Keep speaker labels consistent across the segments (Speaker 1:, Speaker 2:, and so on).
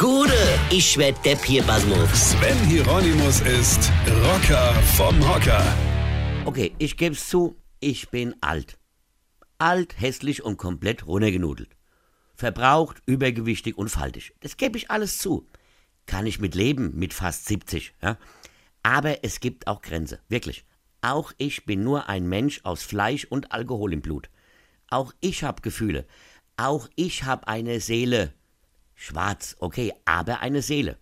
Speaker 1: Gude, ich werd Depp hier, Basmus.
Speaker 2: Sven Hieronymus ist Rocker vom Hocker.
Speaker 3: Okay, ich geb's zu, ich bin alt. Alt, hässlich und komplett runtergenudelt. Verbraucht, übergewichtig und faltig. Das gebe ich alles zu. Kann ich mit leben, mit fast 70. Ja? Aber es gibt auch Grenze, wirklich. Auch ich bin nur ein Mensch aus Fleisch und Alkohol im Blut. Auch ich habe Gefühle. Auch ich habe eine Seele. Schwarz, okay, aber eine Seele.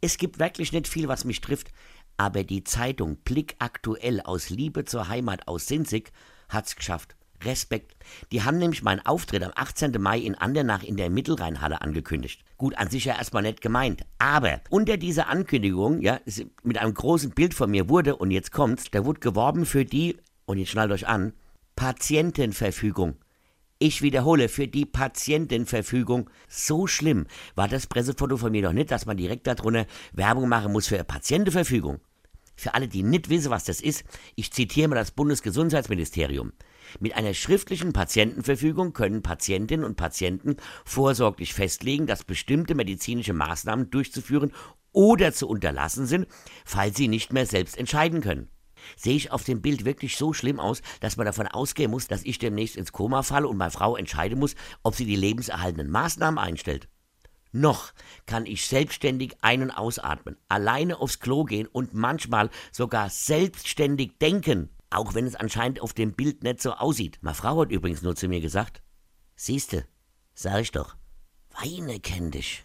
Speaker 3: Es gibt wirklich nicht viel, was mich trifft, aber die Zeitung Blick aktuell aus Liebe zur Heimat aus Sinzig hat's geschafft. Respekt. Die haben nämlich meinen Auftritt am 18. Mai in Andernach in der Mittelrheinhalle angekündigt. Gut, an sich ja erstmal nicht gemeint. Aber unter dieser Ankündigung, ja, mit einem großen Bild von mir wurde, und jetzt kommt's, da wurde geworben für die, und jetzt schnallt euch an, Patientenverfügung. Ich wiederhole, für die Patientenverfügung. So schlimm war das Pressefoto von mir doch nicht, dass man direkt darunter Werbung machen muss für Patientenverfügung. Für alle, die nicht wissen, was das ist, ich zitiere mal das Bundesgesundheitsministerium. Mit einer schriftlichen Patientenverfügung können Patientinnen und Patienten vorsorglich festlegen, dass bestimmte medizinische Maßnahmen durchzuführen oder zu unterlassen sind, falls sie nicht mehr selbst entscheiden können. Sehe ich auf dem Bild wirklich so schlimm aus, dass man davon ausgehen muss, dass ich demnächst ins Koma falle und meine Frau entscheiden muss, ob sie die lebenserhaltenden Maßnahmen einstellt? Noch kann ich selbstständig ein- und ausatmen, alleine aufs Klo gehen und manchmal sogar selbstständig denken, auch wenn es anscheinend auf dem Bild nicht so aussieht. Meine Frau hat übrigens nur zu mir gesagt, siehste, sag ich doch, Weine kenn dich.